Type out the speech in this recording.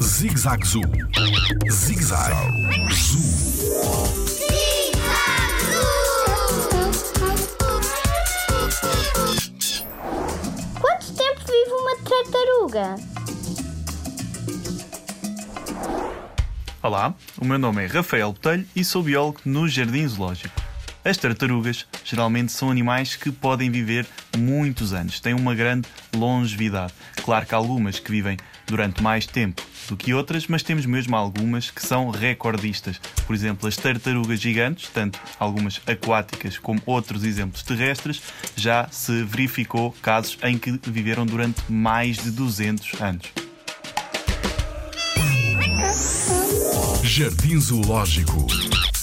Zig Zag Zoo. Zig Zag Zoo. Quanto tempo vive uma tartaruga? Olá, o meu nome é Rafael Botelho e sou biólogo no Jardim Zoológico. As tartarugas geralmente são animais que podem viver muitos anos, têm uma grande longevidade. Claro que há algumas que vivem durante mais tempo do que outras, mas temos mesmo algumas que são recordistas. Por exemplo, as tartarugas gigantes, tanto algumas aquáticas como outros exemplos terrestres, já se verificou casos em que viveram durante mais de 200 anos. Jardim Zoológico